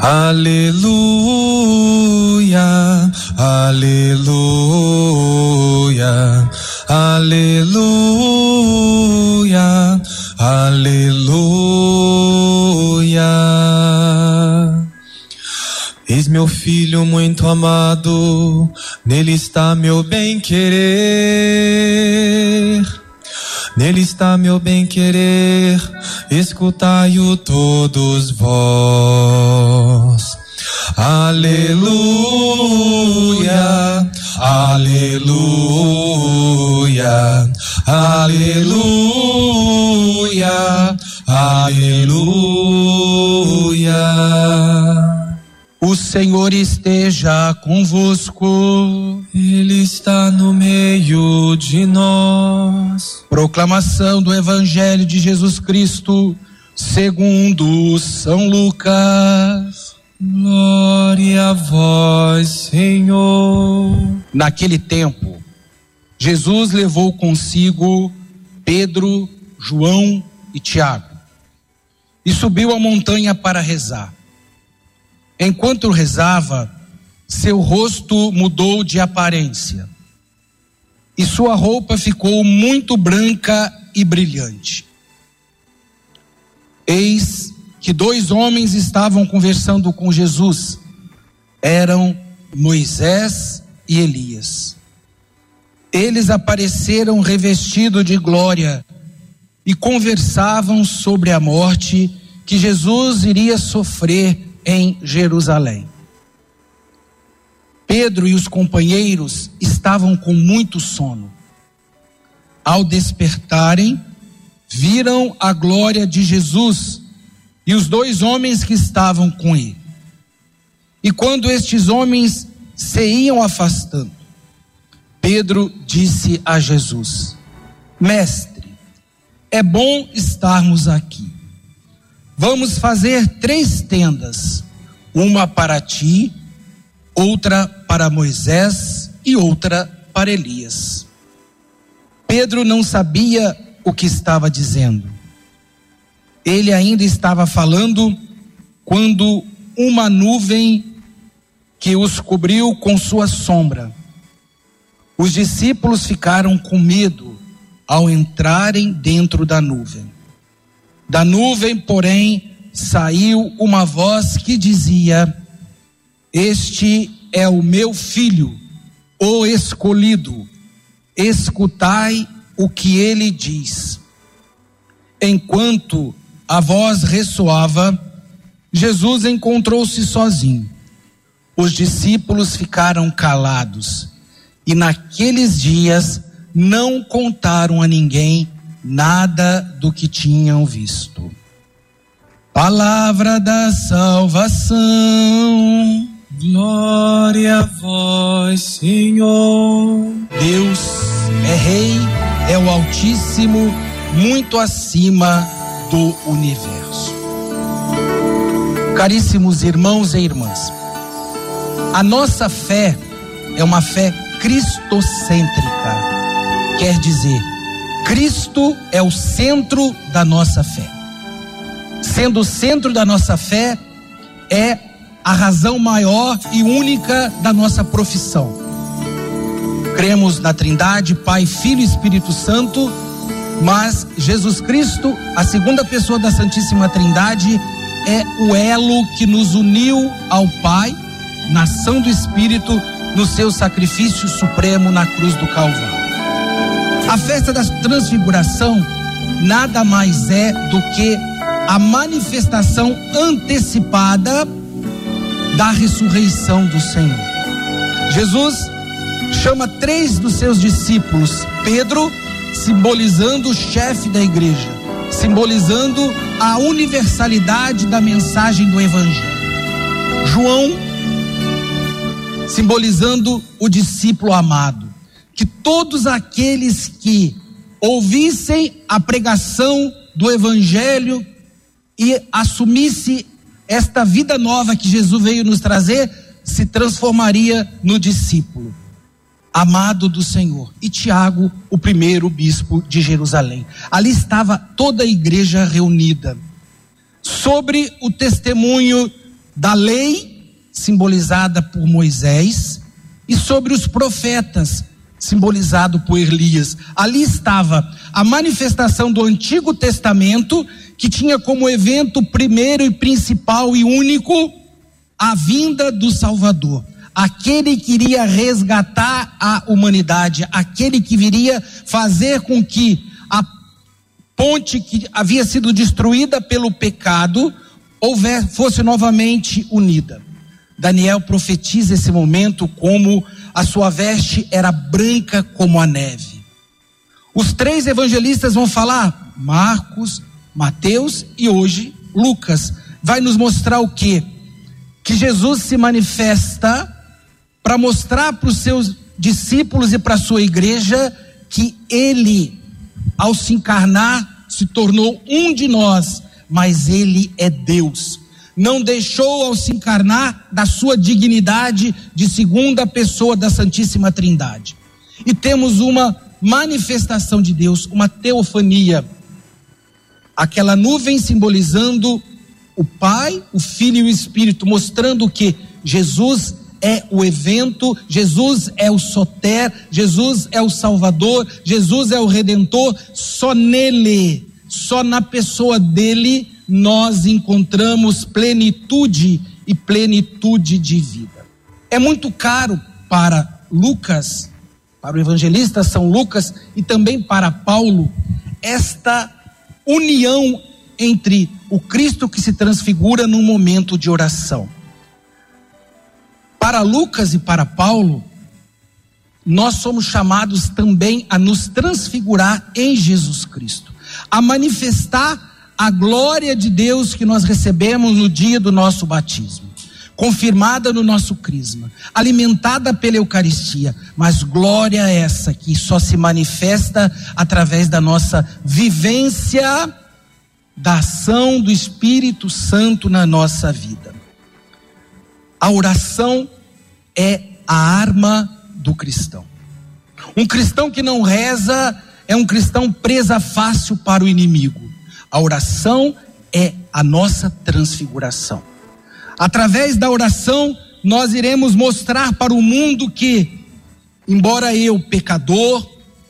Aleluia, aleluia, aleluia, aleluia. Eis meu filho muito amado, nele está meu bem-querer. Nele está meu bem-querer, escutai-o todos vós. Aleluia, aleluia, aleluia, aleluia. O Senhor esteja convosco. Ele está no meio de nós. Proclamação do Evangelho de Jesus Cristo, segundo São Lucas. Glória a vós, Senhor. Naquele tempo, Jesus levou consigo Pedro, João e Tiago e subiu a montanha para rezar. Enquanto rezava, seu rosto mudou de aparência e sua roupa ficou muito branca e brilhante. Eis que dois homens estavam conversando com Jesus. Eram Moisés e Elias. Eles apareceram revestidos de glória e conversavam sobre a morte que Jesus iria sofrer em Jerusalém. Pedro e os companheiros estavam com muito sono. Ao despertarem, viram a glória de Jesus e os dois homens que estavam com ele. E quando estes homens se iam afastando, Pedro disse a Jesus: Mestre, é bom estarmos aqui. Vamos fazer três tendas: uma para ti, outra para Moisés e outra para Elias. Pedro não sabia o que estava dizendo. Ele ainda estava falando quando uma nuvem que os cobriu com sua sombra. Os discípulos ficaram com medo ao entrarem dentro da nuvem. Da nuvem, porém, saiu uma voz que dizia: Este é o meu filho, o escolhido, escutai o que ele diz. Enquanto a voz ressoava, Jesus encontrou-se sozinho. Os discípulos ficaram calados e naqueles dias não contaram a ninguém nada do que tinham visto. Palavra da salvação. Glória a vós, Senhor. Deus é Rei, é o Altíssimo, muito acima do universo. Caríssimos irmãos e irmãs, a nossa fé é uma fé cristocêntrica, quer dizer, Cristo é o centro da nossa fé. Sendo o centro da nossa fé, é a razão maior e única da nossa profissão. Cremos na Trindade, Pai, Filho e Espírito Santo, mas Jesus Cristo, a segunda pessoa da Santíssima Trindade, é o elo que nos uniu ao Pai, na ação do Espírito, no seu sacrifício supremo na cruz do Calvário. A festa da transfiguração nada mais é do que a manifestação antecipada da ressurreição do Senhor. Jesus chama três dos seus discípulos, Pedro, simbolizando o chefe da igreja, simbolizando a universalidade da mensagem do Evangelho. João, simbolizando o discípulo amado que todos aqueles que ouvissem a pregação do Evangelho e assumisse esta vida nova que Jesus veio nos trazer, se transformaria no discípulo amado do Senhor. E Tiago, o primeiro bispo de Jerusalém. Ali estava toda a igreja reunida. Sobre o testemunho da lei, simbolizada por Moisés, e sobre os profetas, simbolizado por Elias. Ali estava a manifestação do Antigo Testamento, que tinha como evento primeiro e principal e único a vinda do Salvador. Aquele que iria resgatar a humanidade, aquele que viria fazer com que a ponte que havia sido destruída pelo pecado fosse novamente unida. Daniel profetiza esse momento como a sua veste era branca como a neve. Os três evangelistas vão falar, Marcos, Mateus e hoje Lucas, vai nos mostrar o que? Que Jesus se manifesta para mostrar para os seus discípulos e para a sua igreja que ele, ao se encarnar, se tornou um de nós, mas ele é Deus não deixou ao se encarnar da sua dignidade de segunda pessoa da Santíssima Trindade. E temos uma manifestação de Deus, uma teofania. Aquela nuvem simbolizando o Pai, o Filho e o Espírito, mostrando que Jesus é o evento, Jesus é o soter, Jesus é o Salvador, Jesus é o Redentor, só nele, só na pessoa dele nós encontramos plenitude e plenitude de vida. É muito caro para Lucas, para o evangelista São Lucas e também para Paulo, esta união entre o Cristo que se transfigura num momento de oração. Para Lucas e para Paulo, nós somos chamados também a nos transfigurar em Jesus Cristo, a manifestar a glória de Deus que nós recebemos no dia do nosso batismo, confirmada no nosso crisma, alimentada pela Eucaristia, mas glória essa que só se manifesta através da nossa vivência da ação do Espírito Santo na nossa vida. A oração é a arma do cristão. Um cristão que não reza é um cristão presa fácil para o inimigo. A oração é a nossa transfiguração. Através da oração, nós iremos mostrar para o mundo que, embora eu, pecador,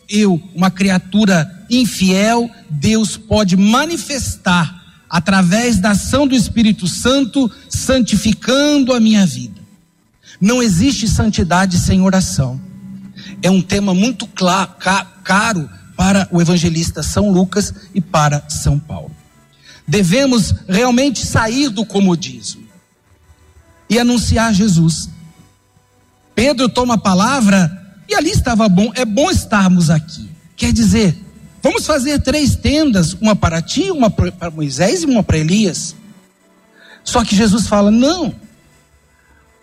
eu, uma criatura infiel, Deus pode manifestar através da ação do Espírito Santo, santificando a minha vida. Não existe santidade sem oração. É um tema muito claro, caro para o evangelista São Lucas e para São Paulo. Devemos realmente sair do comodismo e anunciar Jesus. Pedro toma a palavra e ali estava bom, é bom estarmos aqui. Quer dizer, vamos fazer três tendas, uma para ti, uma para Moisés e uma para Elias. Só que Jesus fala: não,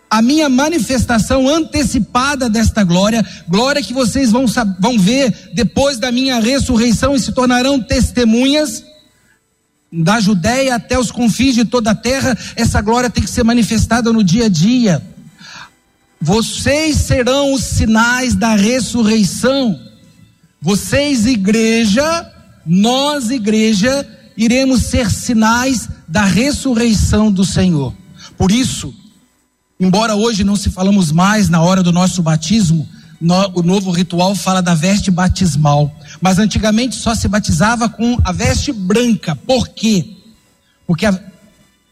a minha manifestação antecipada desta glória, glória que vocês vão, vão ver depois da minha ressurreição e se tornarão testemunhas da Judéia até os confins de toda a terra, essa glória tem que ser manifestada no dia a dia. Vocês serão os sinais da ressurreição. Vocês, igreja, nós, igreja, iremos ser sinais da ressurreição do Senhor. Por isso, Embora hoje não se falamos mais na hora do nosso batismo, no, o novo ritual fala da veste batismal. Mas antigamente só se batizava com a veste branca. Por quê? Porque a,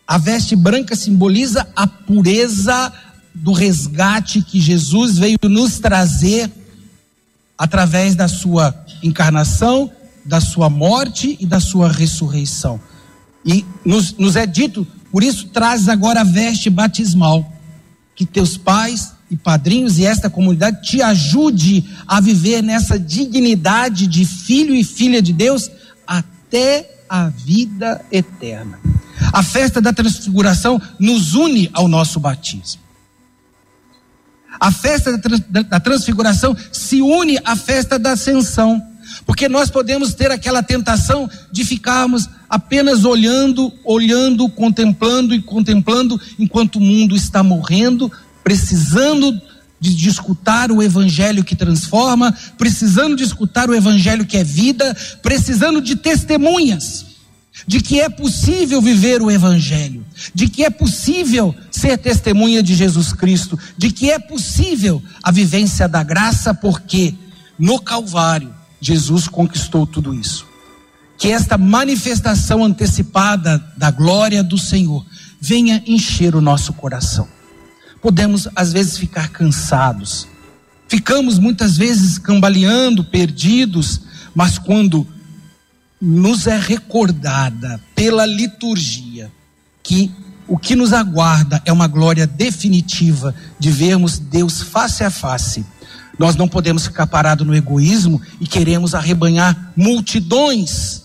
a veste branca simboliza a pureza do resgate que Jesus veio nos trazer através da sua encarnação, da sua morte e da sua ressurreição. E nos, nos é dito, por isso traz agora a veste batismal que teus pais e padrinhos e esta comunidade te ajude a viver nessa dignidade de filho e filha de Deus até a vida eterna. A festa da transfiguração nos une ao nosso batismo. A festa da transfiguração se une à festa da ascensão. Porque nós podemos ter aquela tentação de ficarmos apenas olhando, olhando, contemplando e contemplando, enquanto o mundo está morrendo, precisando de, de escutar o evangelho que transforma, precisando de escutar o evangelho que é vida, precisando de testemunhas. de que é possível viver o Evangelho, de que é possível ser testemunha de Jesus Cristo, de que é possível a vivência da graça, porque no Calvário Jesus conquistou tudo isso. Que esta manifestação antecipada da glória do Senhor venha encher o nosso coração. Podemos às vezes ficar cansados, ficamos muitas vezes cambaleando, perdidos, mas quando nos é recordada pela liturgia que o que nos aguarda é uma glória definitiva de vermos Deus face a face. Nós não podemos ficar parados no egoísmo e queremos arrebanhar multidões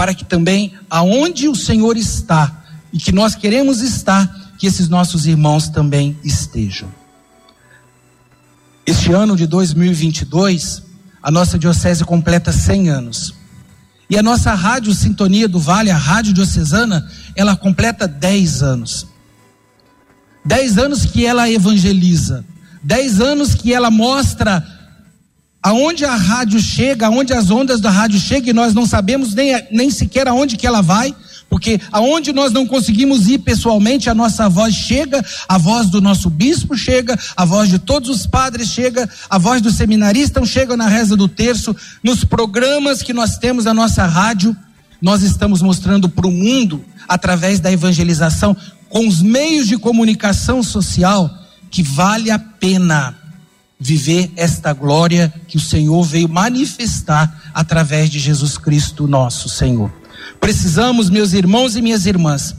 para que também aonde o Senhor está e que nós queremos estar, que esses nossos irmãos também estejam. Este ano de 2022, a nossa diocese completa 100 anos. E a nossa rádio Sintonia do Vale, a Rádio Diocesana, ela completa 10 anos. 10 anos que ela evangeliza. 10 anos que ela mostra aonde a rádio chega, aonde as ondas da rádio chegam e nós não sabemos nem, nem sequer aonde que ela vai. Porque aonde nós não conseguimos ir pessoalmente, a nossa voz chega, a voz do nosso bispo chega, a voz de todos os padres chega, a voz do seminarista chega na reza do terço, nos programas que nós temos na nossa rádio, nós estamos mostrando para o mundo, através da evangelização, com os meios de comunicação social, que vale a pena viver esta glória que o Senhor veio manifestar através de Jesus Cristo, nosso Senhor. Precisamos, meus irmãos e minhas irmãs,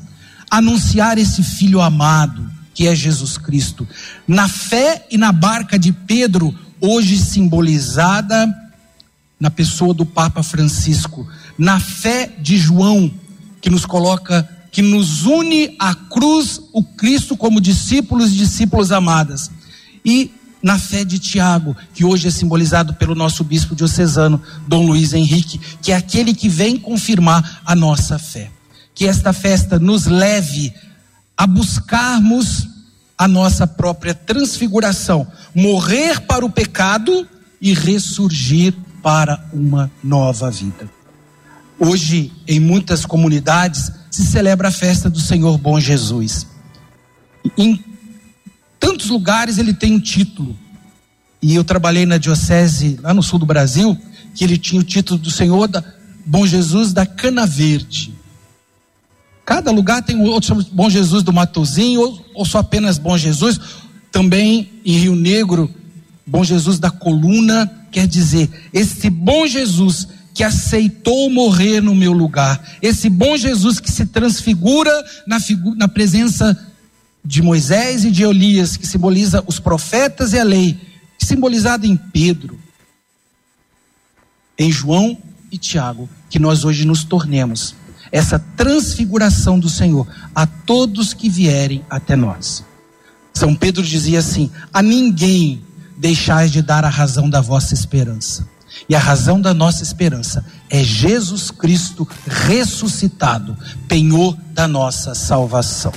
anunciar esse filho amado, que é Jesus Cristo, na fé e na barca de Pedro, hoje simbolizada na pessoa do Papa Francisco, na fé de João, que nos coloca, que nos une à cruz, o Cristo como discípulos e discípulos amadas. E na fé de Tiago, que hoje é simbolizado pelo nosso bispo diocesano, Dom Luiz Henrique, que é aquele que vem confirmar a nossa fé. Que esta festa nos leve a buscarmos a nossa própria transfiguração, morrer para o pecado e ressurgir para uma nova vida. Hoje, em muitas comunidades, se celebra a festa do Senhor Bom Jesus. Em tantos lugares ele tem um título. E eu trabalhei na diocese lá no sul do Brasil, que ele tinha o título do Senhor da Bom Jesus da Cana Verde. Cada lugar tem outro Bom Jesus do Matozinho, ou, ou só apenas Bom Jesus. Também em Rio Negro, Bom Jesus da Coluna, quer dizer, esse bom Jesus que aceitou morrer no meu lugar, esse bom Jesus que se transfigura na, na presença de Moisés e de Elias, que simboliza os profetas e a lei, simbolizado em Pedro, em João e Tiago, que nós hoje nos tornemos essa transfiguração do Senhor a todos que vierem até nós. São Pedro dizia assim: a ninguém deixais de dar a razão da vossa esperança. E a razão da nossa esperança é Jesus Cristo ressuscitado, penhor da nossa salvação.